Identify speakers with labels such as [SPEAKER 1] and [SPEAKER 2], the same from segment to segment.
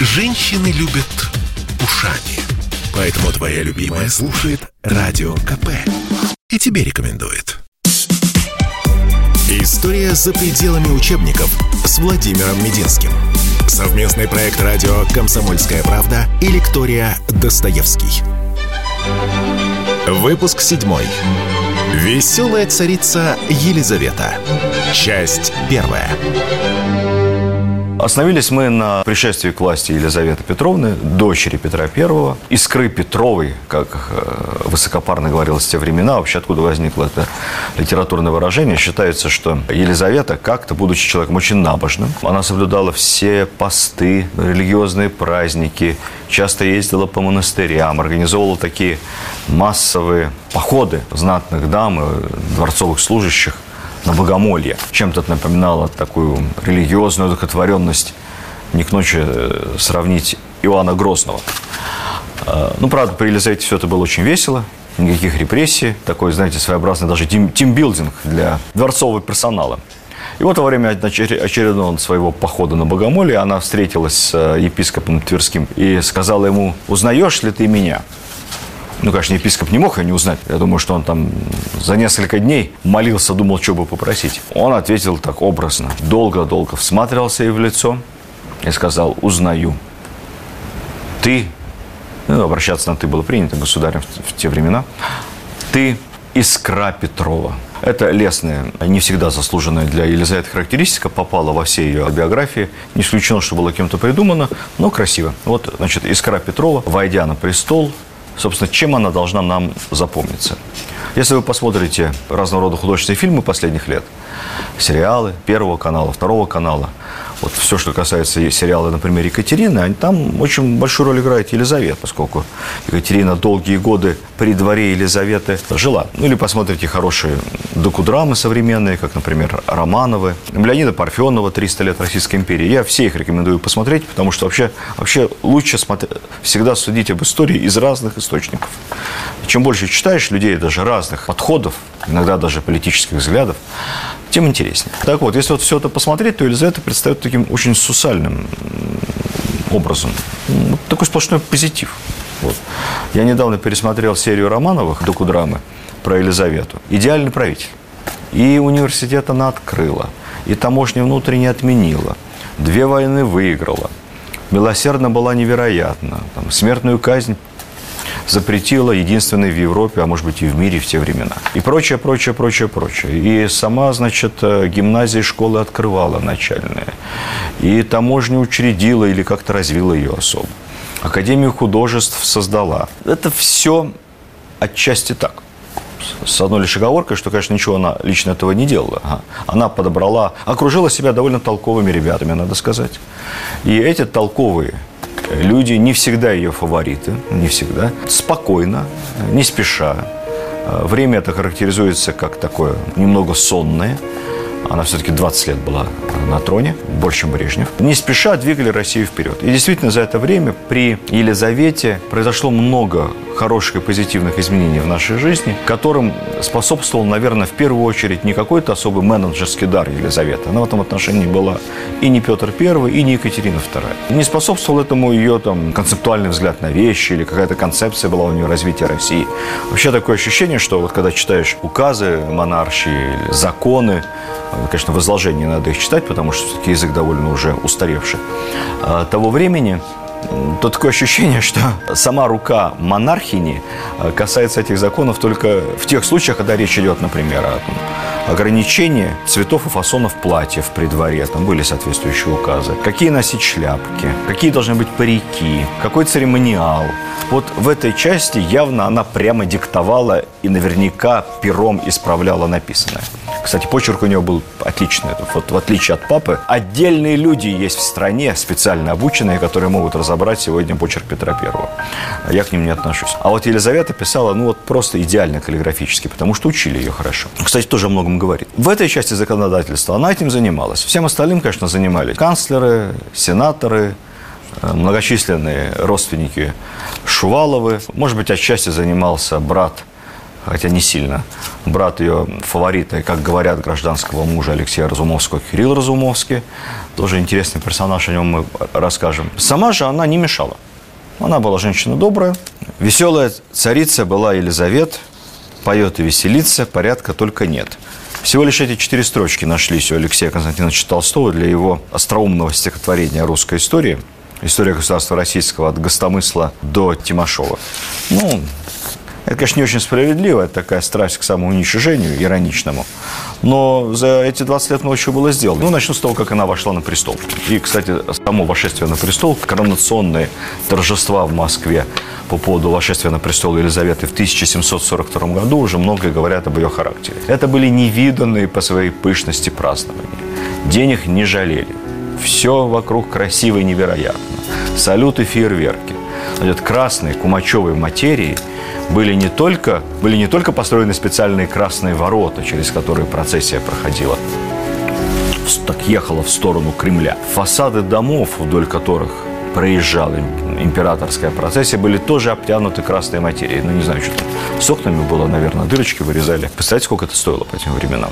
[SPEAKER 1] Женщины любят ушами. Поэтому твоя любимая слушает Радио КП. И тебе рекомендует. История за пределами учебников с Владимиром Мединским. Совместный проект радио «Комсомольская правда» и лектория «Достоевский». Выпуск седьмой. Веселая царица Елизавета. Часть первая.
[SPEAKER 2] Остановились мы на пришествии к власти Елизаветы Петровны, дочери Петра I, искры Петровой, как э, высокопарно говорилось в те времена, вообще откуда возникло это литературное выражение. Считается, что Елизавета, как-то, будучи человеком очень набожным, она соблюдала все посты, религиозные праздники, часто ездила по монастырям, организовывала такие массовые походы знатных дам и дворцовых служащих на богомолье. Чем-то это напоминало такую религиозную одухотворенность, не к ночи э, сравнить Иоанна Грозного. Э, ну, правда, при Елизавете все это было очень весело, никаких репрессий, такой, знаете, своеобразный даже тим, тимбилдинг для дворцового персонала. И вот во время очередного своего похода на Богомолье она встретилась с э, епископом Тверским и сказала ему, узнаешь ли ты меня? Ну, конечно, епископ не мог ее не узнать. Я думаю, что он там за несколько дней молился, думал, что бы попросить. Он ответил так образно. Долго-долго всматривался ей в лицо и сказал, узнаю. Ты, ну, обращаться на «ты» было принято государем в, те времена, ты искра Петрова. Это лесная, не всегда заслуженная для Елизаветы характеристика, попала во все ее биографии. Не исключено, что было кем-то придумано, но красиво. Вот, значит, Искра Петрова, войдя на престол, собственно, чем она должна нам запомниться. Если вы посмотрите разного рода художественные фильмы последних лет, сериалы Первого канала, Второго канала, вот все, что касается сериала, например, Екатерины, там очень большую роль играет Елизавета, поскольку Екатерина долгие годы при дворе Елизаветы жила. Ну или посмотрите хорошие докудрамы современные, как, например, Романовы, Леонида Парфенова «300 лет Российской империи». Я все их рекомендую посмотреть, потому что вообще, вообще лучше смотри, всегда судить об истории из разных источников. Чем больше читаешь людей даже разных подходов, иногда даже политических взглядов, тем интереснее. Так вот, если вот все это посмотреть, то Елизавета предстает таким очень сусальным образом. Вот такой сплошной позитив. Вот. Я недавно пересмотрел серию Романовых докудрамы про Елизавету. Идеальный правитель. И университет она открыла, и таможню внутренне отменила, две войны выиграла, милосердно была невероятна, там, смертную казнь запретила единственной в Европе, а может быть и в мире в те времена. И прочее, прочее, прочее, прочее. И сама, значит, э, гимназия школы открывала начальные. И таможню учредила или как-то развила ее особо. Академию художеств создала. Это все отчасти так с одной лишь оговоркой, что, конечно, ничего она лично этого не делала. Она подобрала, окружила себя довольно толковыми ребятами, надо сказать. И эти толковые люди, не всегда ее фавориты, не всегда, спокойно, не спеша. Время это характеризуется как такое немного сонное. Она все-таки 20 лет была на троне, больше, чем Брежнев. Не спеша двигали Россию вперед. И действительно, за это время при Елизавете произошло много хороших и позитивных изменений в нашей жизни, которым способствовал, наверное, в первую очередь не какой-то особый менеджерский дар Елизаветы. Она в этом отношении была и не Петр I, и не Екатерина II. Не способствовал этому ее там, концептуальный взгляд на вещи или какая-то концепция была у нее развития России. Вообще такое ощущение, что вот когда читаешь указы монаршие, законы, конечно, в изложении надо их читать, потому что все-таки язык довольно уже устаревший, а, того времени то такое ощущение, что сама рука монархини э, касается этих законов только в тех случаях, когда речь идет, например, о там, ограничении цветов и фасонов платьев при дворе. Там были соответствующие указы. Какие носить шляпки, какие должны быть парики, какой церемониал. Вот в этой части явно она прямо диктовала и наверняка пером исправляла написанное. Кстати, почерк у него был отличный. Вот в отличие от папы, отдельные люди есть в стране, специально обученные, которые могут разобрать сегодня почерк Петра Первого. Я к ним не отношусь. А вот Елизавета писала, ну вот просто идеально каллиграфически, потому что учили ее хорошо. Кстати, тоже о многом говорит. В этой части законодательства она этим занималась. Всем остальным, конечно, занимались канцлеры, сенаторы, э, многочисленные родственники Шуваловы. Может быть, отчасти занимался брат хотя не сильно. Брат ее фаворита, как говорят, гражданского мужа Алексея Разумовского, Кирилл Разумовский. Тоже интересный персонаж, о нем мы расскажем. Сама же она не мешала. Она была женщина добрая. Веселая царица была Елизавета, поет и веселится, порядка только нет. Всего лишь эти четыре строчки нашлись у Алексея Константиновича Толстого для его остроумного стихотворения русской истории. История государства российского от Гостомысла до Тимошова. Ну, это, конечно, не очень справедливо, это такая страсть к самоуничижению, ироничному. Но за эти 20 лет много чего было сделано. Ну, начну с того, как она вошла на престол. И, кстати, само вошествие на престол, коронационные торжества в Москве по поводу вошествия на престол Елизаветы в 1742 году уже многое говорят об ее характере. Это были невиданные по своей пышности празднования. Денег не жалели. Все вокруг красиво и невероятно. Салюты, фейерверки. Значит, красной кумачевой материи – были не только, были не только построены специальные красные ворота, через которые процессия проходила, так ехала в сторону Кремля. Фасады домов, вдоль которых проезжала императорская процессия, были тоже обтянуты красной материей. Ну, не знаю, что там. С окнами было, наверное, дырочки вырезали. Представляете, сколько это стоило по этим временам?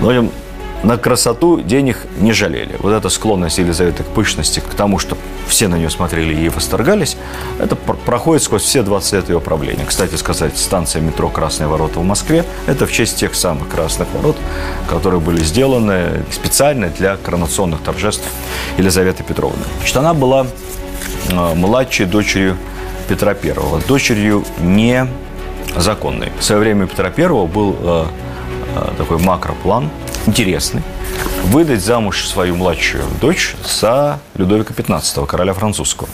[SPEAKER 2] Но на красоту денег не жалели. Вот эта склонность Елизаветы к пышности, к тому, что все на нее смотрели и восторгались, это проходит сквозь все 20 лет ее правления. Кстати сказать, станция метро «Красные ворота» в Москве – это в честь тех самых красных ворот, которые были сделаны специально для коронационных торжеств Елизаветы Петровны. Значит, она была э, младшей дочерью Петра Первого, дочерью незаконной. В свое время Петра Первого был э, э, такой макроплан – интересный. Выдать замуж свою младшую дочь за Людовика XV, короля французского.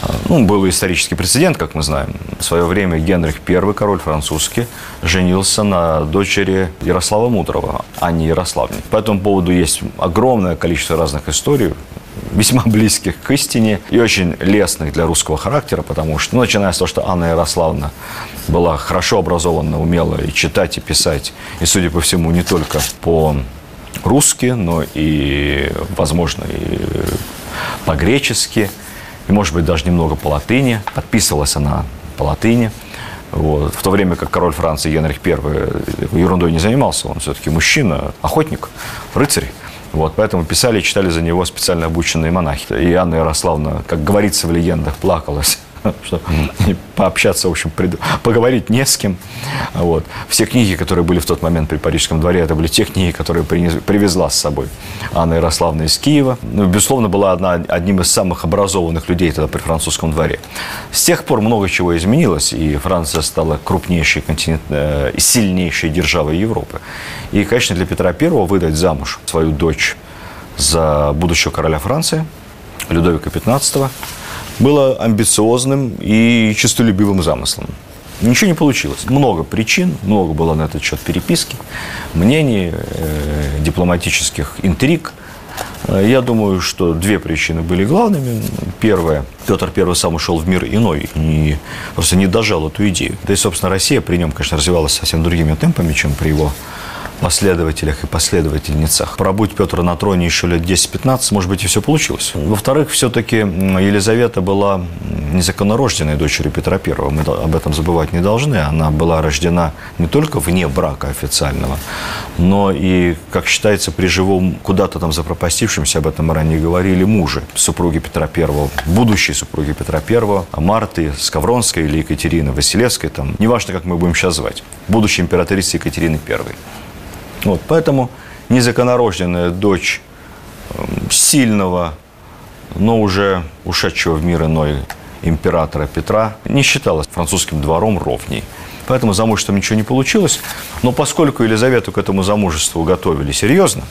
[SPEAKER 2] А, ну, был исторический прецедент, как мы знаем. В свое время Генрих I, король французский, женился на дочери Ярослава Мудрого, а не Ярославне. По этому поводу есть огромное количество разных историй, весьма близких к истине и очень лестных для русского характера, потому что, ну, начиная с того, что Анна Ярославна была хорошо образована, умела и читать, и писать, и, судя по всему, не только по-русски, но и, возможно, и по-гречески, и, может быть, даже немного по латыни. Подписывалась она по латыни. Вот. В то время как король Франции Генрих I ерундой не занимался, он все-таки мужчина, охотник, рыцарь. Вот, поэтому писали и читали за него специально обученные монахи. И Анна Ярославна, как говорится в легендах, плакалась что пообщаться, в общем, поговорить не с кем. Вот. Все книги, которые были в тот момент при Парижском дворе, это были те книги, которые привезла с собой Анна Ярославна из Киева. Ну, безусловно, была одна, одним из самых образованных людей тогда при французском дворе. С тех пор много чего изменилось, и Франция стала крупнейшей континент, э, сильнейшей державой Европы. И, конечно, для Петра I выдать замуж свою дочь за будущего короля Франции, Людовика XV, было амбициозным и честолюбивым замыслом. Ничего не получилось. Много причин, много было на этот счет переписки, мнений, э, дипломатических интриг. Э, я думаю, что две причины были главными. Первое, Петр I сам ушел в мир иной и просто не дожал эту идею. Да и, собственно, Россия при нем, конечно, развивалась совсем другими темпами, чем при его последователях и последовательницах. Пробудь Петр на троне еще лет 10-15, может быть, и все получилось. Во-вторых, все-таки Елизавета была незаконнорожденной дочерью Петра I. Мы об этом забывать не должны. Она была рождена не только вне брака официального, но и, как считается, при живом, куда-то там запропастившемся, об этом ранее говорили, муже супруги Петра I, будущей супруги Петра I, Марты Скавронской или Екатерины Василевской, там, неважно, как мы будем сейчас звать, будущей императрицы Екатерины I. Вот, поэтому незаконорожденная дочь эм, сильного, но уже ушедшего в мир иной императора Петра не считалась французским двором ровней. Поэтому замужеством ничего не получилось. Но поскольку Елизавету к этому замужеству готовили серьезно,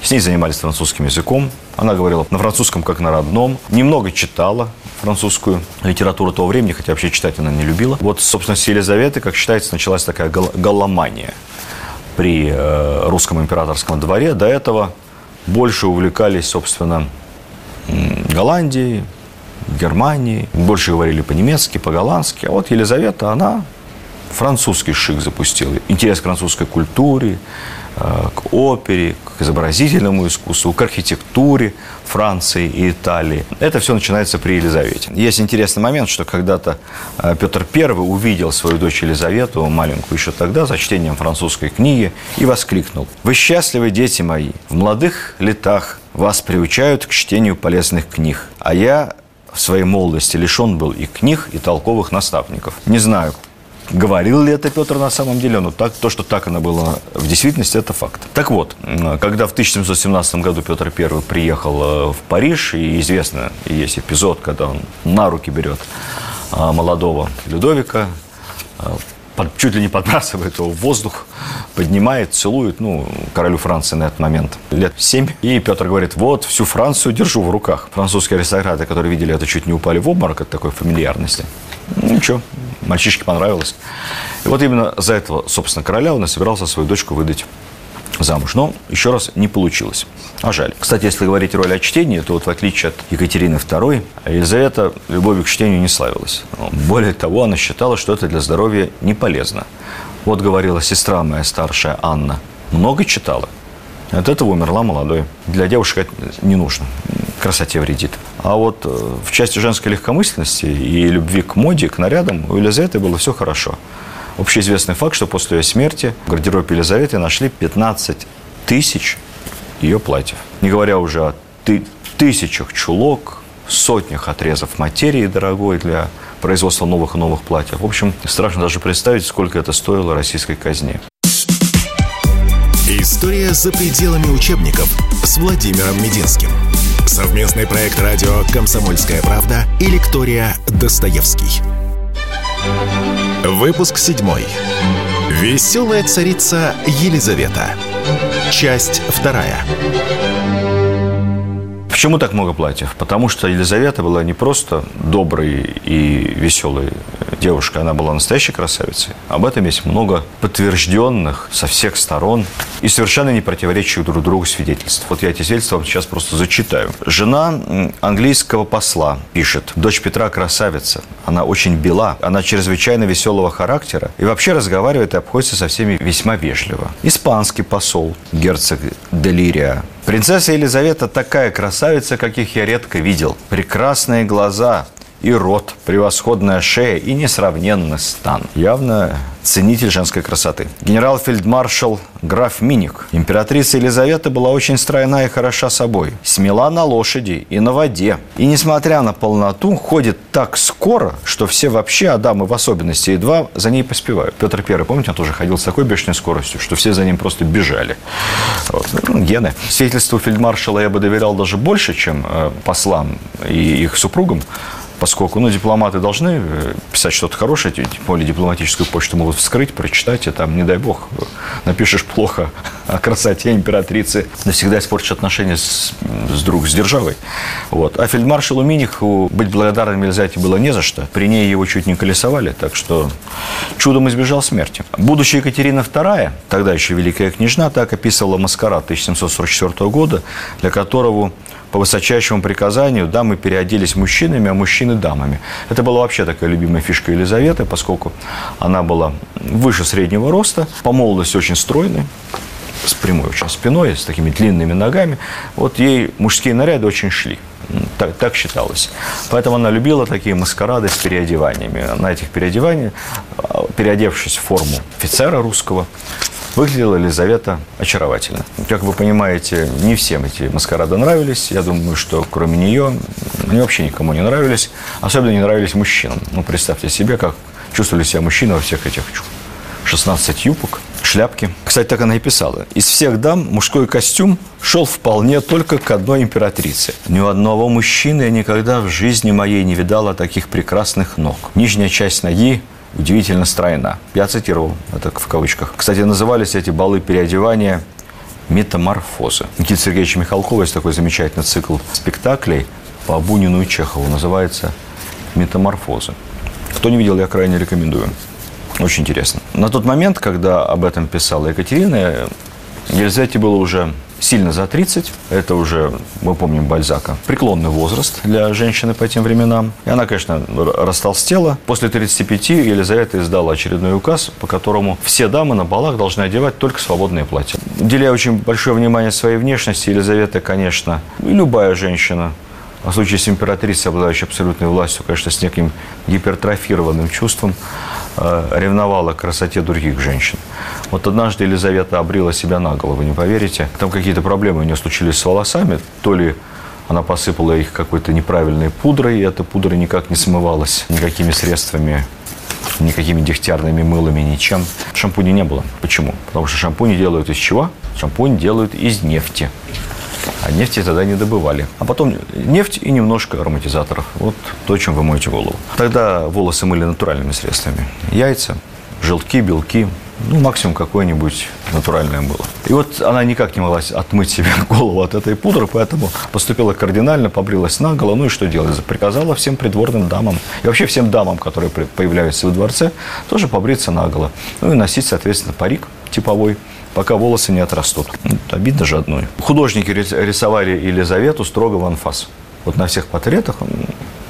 [SPEAKER 2] с ней занимались французским языком. Она говорила на французском как на родном. Немного читала французскую литературу того времени, хотя вообще читать она не любила. Вот, собственно, с Елизаветы, как считается, началась такая галломания – при э, русском императорском дворе до этого больше увлекались, собственно, Голландией, Германией, больше говорили по-немецки, по-голландски. А вот Елизавета, она французский шик запустил, интерес к французской культуре, э, к опере, к изобразительному искусству, к архитектуре Франции и Италии. Это все начинается при Елизавете. Есть интересный момент, что когда-то э, Петр I увидел свою дочь Елизавету, маленькую еще тогда, за чтением французской книги, и воскликнул. «Вы счастливы, дети мои! В молодых летах вас приучают к чтению полезных книг, а я в своей молодости лишен был и книг, и толковых наставников. Не знаю, Говорил ли это Петр на самом деле, но так, то, что так оно было в действительности, это факт. Так вот, когда в 1717 году Петр I приехал э, в Париж, и известно, есть эпизод, когда он на руки берет э, молодого Людовика, э, чуть ли не подбрасывает его в воздух, поднимает, целует, ну, королю Франции на этот момент лет семь. И Петр говорит, вот, всю Францию держу в руках. Французские аристократы, которые видели это, чуть не упали в обморок от такой фамильярности. Ну, ничего, мальчишке понравилось. И вот именно за этого, собственно, короля он и собирался свою дочку выдать замуж. Но, еще раз, не получилось. А жаль. Кстати, если говорить роль о чтении, то вот в отличие от Екатерины II, Елизавета любовью к чтению не славилась. Более того, она считала, что это для здоровья не полезно. Вот говорила сестра моя старшая Анна. Много читала. От этого умерла молодой. Для девушек это не нужно. Красоте вредит. А вот э, в части женской легкомысленности и любви к моде, к нарядам у Елизаветы было все хорошо. Общеизвестный факт, что после ее смерти в гардеробе Елизаветы нашли 15 тысяч ее платьев. Не говоря уже о ты тысячах чулок, сотнях отрезов материи дорогой для производства новых и новых платьев. В общем, страшно даже представить, сколько это стоило российской казне.
[SPEAKER 1] История за пределами учебников с Владимиром Мединским. Совместный проект радио «Комсомольская правда» и лектория «Достоевский». Выпуск седьмой. Веселая царица Елизавета. Часть вторая.
[SPEAKER 2] Почему так много платьев? Потому что Елизавета была не просто доброй и веселой девушкой, она была настоящей красавицей. Об этом есть много подтвержденных со всех сторон и совершенно не противоречащих друг другу свидетельств. Вот я эти свидетельства вам сейчас просто зачитаю. Жена английского посла пишет, дочь Петра красавица, она очень бела, она чрезвычайно веселого характера и вообще разговаривает и обходится со всеми весьма вежливо. Испанский посол, герцог Делирия, Принцесса Елизавета такая красавица, каких я редко видел. Прекрасные глаза, и рот, превосходная шея и несравненный стан. Явно ценитель женской красоты. Генерал-фельдмаршал граф Миник. Императрица Елизавета была очень стройна и хороша собой. Смела на лошади и на воде. И, несмотря на полноту, ходит так скоро, что все вообще, а дамы в особенности, едва за ней поспевают. Петр I, помните, он тоже ходил с такой бешеной скоростью, что все за ним просто бежали. Вот. Ну, гены. Свидетельству фельдмаршала я бы доверял даже больше, чем э, послам и их супругам поскольку ну, дипломаты должны э, писать что-то хорошее, тем более дипломатическую почту могут вскрыть, прочитать, и там, не дай бог, напишешь плохо о красоте императрицы, навсегда испортишь отношения с, с друг, с державой. Вот. А фельдмаршалу Миниху быть благодарным Елизавете было не за что. При ней его чуть не колесовали, так что чудом избежал смерти. Будущая Екатерина II, тогда еще великая княжна, так описывала маскарад 1744 года, для которого по высочайшему приказанию дамы переоделись мужчинами, а мужчины дамами. Это была вообще такая любимая фишка Елизаветы, поскольку она была выше среднего роста, по молодости очень стройной, с прямой очень спиной, с такими длинными ногами. Вот ей мужские наряды очень шли. Так, так считалось. Поэтому она любила такие маскарады с переодеваниями. На этих переодеваниях, переодевшись в форму офицера русского, Выглядела Елизавета очаровательно. Как вы понимаете, не всем эти маскарады нравились. Я думаю, что кроме нее они вообще никому не нравились. Особенно не нравились мужчинам. Ну, представьте себе, как чувствовали себя мужчины во всех этих 16 юбок, шляпки. Кстати, так она и писала. Из всех дам мужской костюм шел вполне только к одной императрице. Ни у одного мужчины я никогда в жизни моей не видала таких прекрасных ног. Нижняя часть ноги удивительно стройна. Я цитировал это в кавычках. Кстати, назывались эти балы переодевания метаморфозы. Никита Сергеевич Михалкова есть такой замечательный цикл спектаклей по Бунину и Чехову. Называется «Метаморфозы». Кто не видел, я крайне рекомендую. Очень интересно. На тот момент, когда об этом писала Екатерина, Елизавете было уже сильно за 30. Это уже, мы помним Бальзака, преклонный возраст для женщины по тем временам. И она, конечно, растолстела. После 35 Елизавета издала очередной указ, по которому все дамы на балах должны одевать только свободные платья. Уделяя очень большое внимание своей внешности, Елизавета, конечно, любая женщина, а в случае с императрицей, обладающей абсолютной властью, конечно, с неким гипертрофированным чувством, ревновала к красоте других женщин. Вот однажды Елизавета обрила себя на голову, не поверите. Там какие-то проблемы у нее случились с волосами. То ли она посыпала их какой-то неправильной пудрой, и эта пудра никак не смывалась никакими средствами никакими дегтярными мылами, ничем. Шампуня не было. Почему? Потому что шампуни делают из чего? Шампунь делают из нефти. А нефти тогда не добывали. А потом нефть и немножко ароматизаторов. Вот то, чем вы моете голову. Тогда волосы мыли натуральными средствами. Яйца, желтки, белки, ну, максимум какое-нибудь натуральное было. И вот она никак не могла отмыть себе голову от этой пудры, поэтому поступила кардинально, побрилась наголо. Ну и что делать? Приказала всем придворным дамам и вообще всем дамам, которые появляются во дворце, тоже побриться наголо. Ну и носить, соответственно, парик типовой пока волосы не отрастут. Обидно же одной. Художники рисовали Елизавету строго в анфас. Вот на всех портретах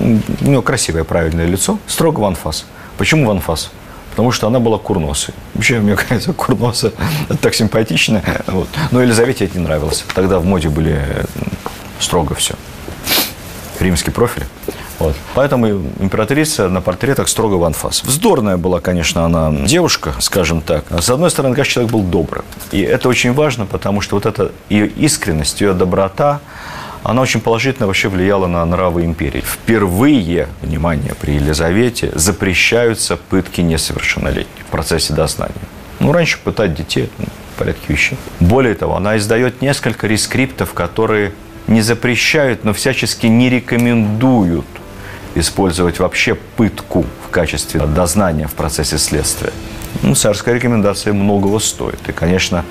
[SPEAKER 2] у нее красивое, правильное лицо, строго в анфас. Почему в анфас? Потому что она была курносой. Вообще, мне кажется, курноса так симпатично. Вот. Но Елизавете это не нравилось. Тогда в моде были строго все. Римский профиль. Вот. Поэтому императрица на портретах строго в анфас. Вздорная была, конечно, она девушка, скажем так. С одной стороны, конечно, человек был добрый. И это очень важно, потому что вот эта ее искренность, ее доброта, она очень положительно вообще влияла на нравы империи. Впервые, внимание, при Елизавете запрещаются пытки несовершеннолетних в процессе дознания. Ну, раньше пытать детей ну, в порядке вещей. Более того, она издает несколько рескриптов, которые не запрещают, но всячески не рекомендуют использовать вообще пытку в качестве дознания в процессе следствия. Ну, царская рекомендация многого стоит. И, конечно,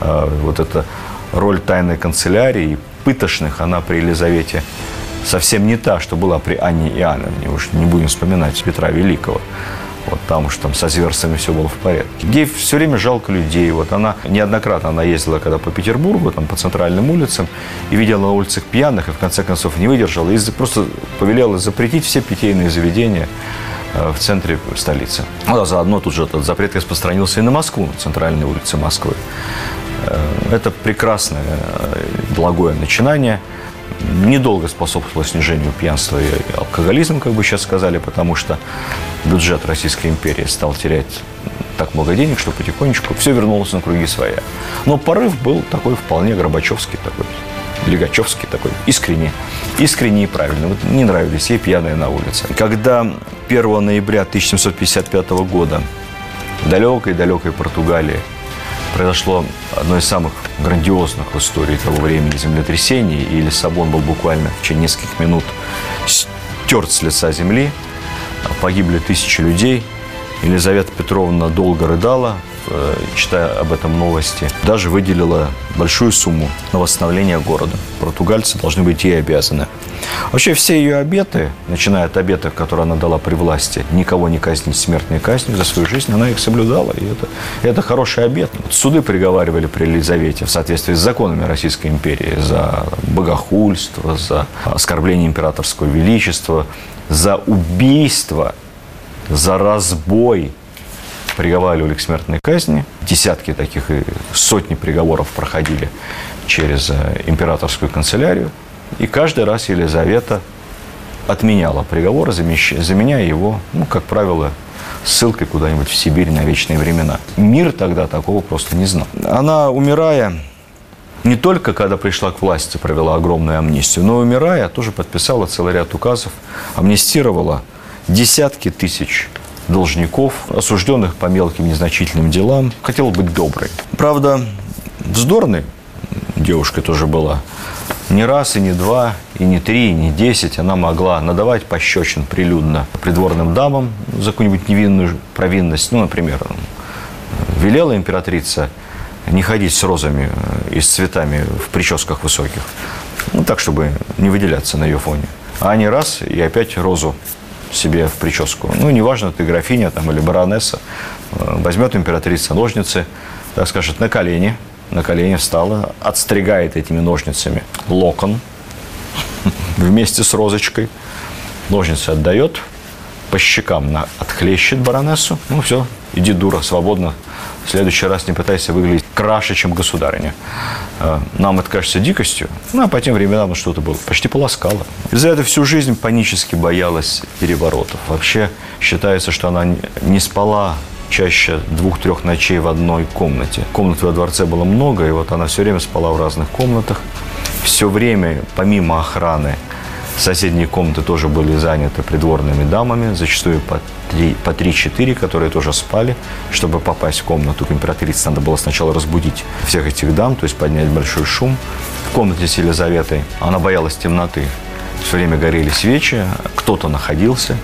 [SPEAKER 2] э, вот эта роль тайной канцелярии, пытошных, она при Елизавете совсем не та, что была при Анне Иоанновне. Уж не будем вспоминать Петра Великого. Вот там уж там со зверствами все было в порядке. Ей все время жалко людей. Вот она неоднократно она ездила когда по Петербургу, там по центральным улицам, и видела на улицах пьяных, и в конце концов не выдержала, и просто повелела запретить все питейные заведения э, в центре столицы. Ну, а заодно тут же этот запрет распространился и на Москву, на центральной улице Москвы. Э, это прекрасное, э, благое начинание – недолго способствовало снижению пьянства и алкоголизма, как бы сейчас сказали, потому что бюджет Российской империи стал терять так много денег, что потихонечку все вернулось на круги своя. Но порыв был такой вполне Горбачевский такой, Легачевский такой, искренний, искренний и правильный. Вот не нравились ей пьяные на улице. Когда 1 ноября 1755 года в далекой-далекой Португалии произошло одно из самых грандиозных в истории того времени землетрясений, и Лиссабон был буквально в течение нескольких минут стерт с лица земли. Погибли тысячи людей. Елизавета Петровна долго рыдала, читая об этом новости, даже выделила большую сумму на восстановление города. Португальцы должны быть ей обязаны. Вообще все ее обеты, начиная от обетов, которые она дала при власти, никого не казнить смертной казнью за свою жизнь, она их соблюдала. И это, это хороший обет. Суды приговаривали при Елизавете в соответствии с законами Российской империи за богохульство, за оскорбление императорского величества, за убийство, за разбой приговаривали к смертной казни. Десятки таких и сотни приговоров проходили через э, императорскую канцелярию. И каждый раз Елизавета отменяла приговор, заменяя его, ну, как правило, ссылкой куда-нибудь в Сибирь на вечные времена. Мир тогда такого просто не знал. Она, умирая, не только когда пришла к власти, провела огромную амнистию, но умирая, тоже подписала целый ряд указов, амнистировала десятки тысяч должников, осужденных по мелким незначительным делам. Хотела быть доброй. Правда, вздорной девушка тоже была. Не раз, и не два, и не три, и не десять она могла надавать пощечин прилюдно придворным дамам за какую-нибудь невинную провинность. Ну, например, велела императрица не ходить с розами и с цветами в прическах высоких. Ну, так, чтобы не выделяться на ее фоне. А они раз, и опять розу себе в прическу. Ну, неважно, ты графиня там, или баронесса, э, возьмет императрица ножницы, так скажет, на колени, на колени встала, отстригает этими ножницами локон вместе с розочкой. Ножницы отдает, по щекам на, отхлещет баронессу. Ну все, иди, дура, свободно. В следующий раз не пытайся выглядеть краше, чем государыня. Э, нам это кажется дикостью, ну, а по тем временам что-то было. Почти полоскало. Из-за этого всю жизнь панически боялась переворотов. Вообще считается, что она не спала чаще двух-трех ночей в одной комнате. Комнат во дворце было много, и вот она все время спала в разных комнатах. Все время, помимо охраны, соседние комнаты тоже были заняты придворными дамами, зачастую по три, по 3-4, которые тоже спали. Чтобы попасть в комнату к императрице, надо было сначала разбудить всех этих дам, то есть поднять большой шум. В комнате с Елизаветой она боялась темноты. Все время горели свечи, кто-то находился.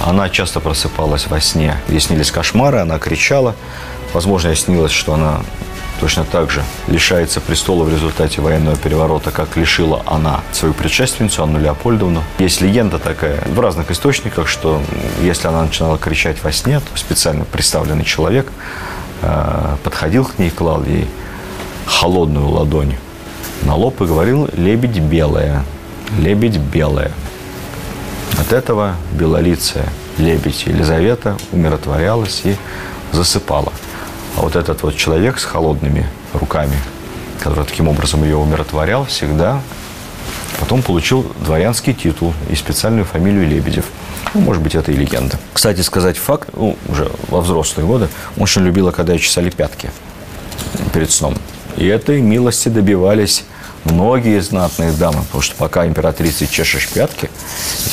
[SPEAKER 2] Она часто просыпалась во сне. Ей снились кошмары, она кричала. Возможно, ей снилось, что она точно так же лишается престола в результате военного переворота, как лишила она свою предшественницу Анну Леопольдовну. Есть легенда такая в разных источниках, что если она начинала кричать во сне, то специально представленный человек э, подходил к ней, клал ей холодную ладонь на лоб и говорил «лебедь белая, лебедь белая». От этого белолицая лебедь Елизавета умиротворялась и засыпала. А вот этот вот человек с холодными руками, который таким образом ее умиротворял, всегда потом получил дворянский титул и специальную фамилию Лебедев. Ну, может быть, это и легенда. Кстати, сказать факт, ну, уже во взрослые годы, очень любила, когда ее чесали пятки перед сном. И этой милости добивались многие знатные дамы, потому что пока императрице чешешь пятки,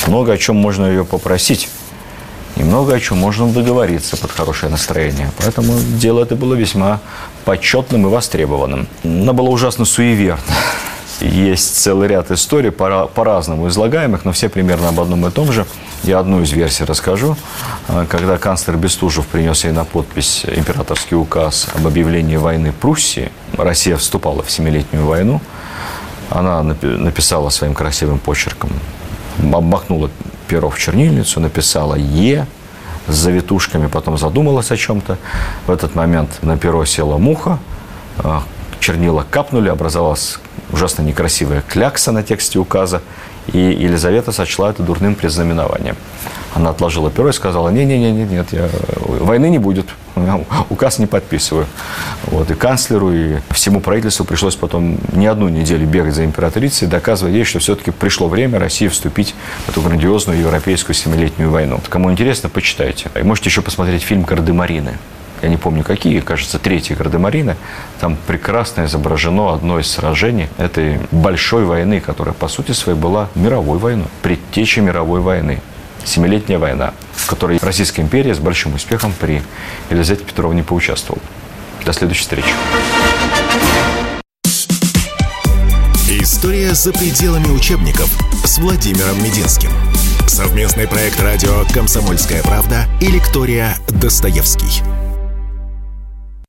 [SPEAKER 2] много о чем можно ее попросить. И много о чем можно договориться под хорошее настроение. Поэтому дело это было весьма почетным и востребованным. Она была ужасно суеверна. Есть целый ряд историй по-разному излагаемых, но все примерно об одном и том же. Я одну из версий расскажу. Когда канцлер Бестужев принес ей на подпись императорский указ об объявлении войны Пруссии, Россия вступала в Семилетнюю войну, она написала своим красивым почерком, обмахнула перо в чернильницу, написала «Е», с завитушками, потом задумалась о чем-то. В этот момент на перо села муха, а, чернила капнули, образовалась ужасно некрасивая клякса на тексте указа, и Елизавета сочла это дурным признаменованием. Она отложила перо и сказала, не-не-не, нет, я, войны не будет, указ не подписываю. Вот, и канцлеру, и всему правительству пришлось потом не одну неделю бегать за императрицей, доказывая ей, что все-таки пришло время России вступить в эту грандиозную европейскую семилетнюю войну. Кому интересно, почитайте. И можете еще посмотреть фильм «Гардемарины» я не помню какие, кажется, третьи Гардемарины, там прекрасно изображено одно из сражений этой большой войны, которая, по сути своей, была мировой войной, предтечей мировой войны. Семилетняя война, в которой Российская империя с большим успехом при Елизавете Петровне поучаствовала. До следующей встречи.
[SPEAKER 1] История за пределами учебников с Владимиром Мединским. Совместный проект радио «Комсомольская правда» и лектория «Достоевский».